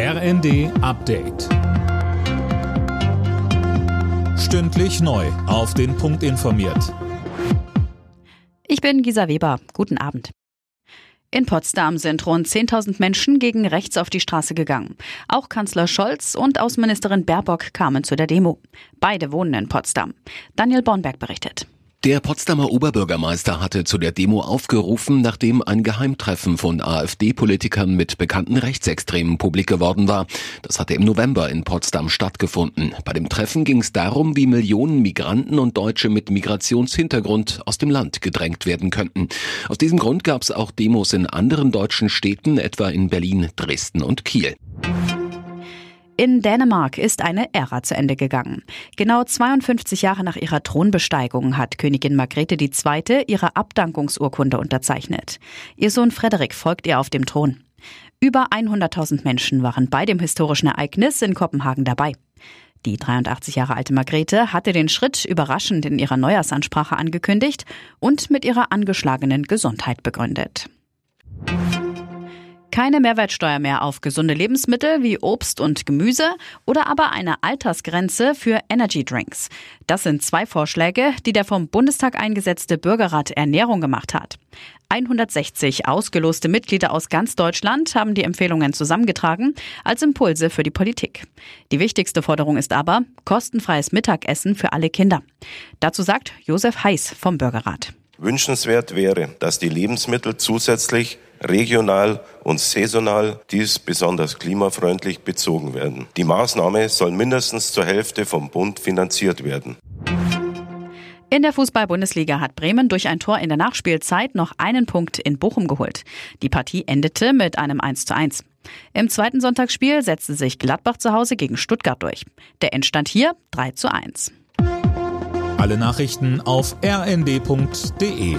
RND Update. Stündlich neu. Auf den Punkt informiert. Ich bin Gisa Weber. Guten Abend. In Potsdam sind rund 10.000 Menschen gegen rechts auf die Straße gegangen. Auch Kanzler Scholz und Außenministerin Baerbock kamen zu der Demo. Beide wohnen in Potsdam. Daniel Bornberg berichtet. Der Potsdamer Oberbürgermeister hatte zu der Demo aufgerufen, nachdem ein Geheimtreffen von AfD-Politikern mit bekannten Rechtsextremen publik geworden war. Das hatte im November in Potsdam stattgefunden. Bei dem Treffen ging es darum, wie Millionen Migranten und Deutsche mit Migrationshintergrund aus dem Land gedrängt werden könnten. Aus diesem Grund gab es auch Demos in anderen deutschen Städten, etwa in Berlin, Dresden und Kiel. In Dänemark ist eine Ära zu Ende gegangen. Genau 52 Jahre nach ihrer Thronbesteigung hat Königin Margrethe II. ihre Abdankungsurkunde unterzeichnet. Ihr Sohn Frederik folgt ihr auf dem Thron. Über 100.000 Menschen waren bei dem historischen Ereignis in Kopenhagen dabei. Die 83 Jahre alte Margrethe hatte den Schritt überraschend in ihrer Neujahrsansprache angekündigt und mit ihrer angeschlagenen Gesundheit begründet. Keine Mehrwertsteuer mehr auf gesunde Lebensmittel wie Obst und Gemüse oder aber eine Altersgrenze für Energy Drinks. Das sind zwei Vorschläge, die der vom Bundestag eingesetzte Bürgerrat Ernährung gemacht hat. 160 ausgeloste Mitglieder aus ganz Deutschland haben die Empfehlungen zusammengetragen als Impulse für die Politik. Die wichtigste Forderung ist aber kostenfreies Mittagessen für alle Kinder. Dazu sagt Josef Heiß vom Bürgerrat. Wünschenswert wäre, dass die Lebensmittel zusätzlich regional und saisonal, dies besonders klimafreundlich bezogen werden. Die Maßnahme soll mindestens zur Hälfte vom Bund finanziert werden. In der Fußball-Bundesliga hat Bremen durch ein Tor in der Nachspielzeit noch einen Punkt in Bochum geholt. Die Partie endete mit einem 1 zu 1. Im zweiten Sonntagsspiel setzte sich Gladbach zu Hause gegen Stuttgart durch. Der Endstand hier 3 zu 1. Alle Nachrichten auf rnd.de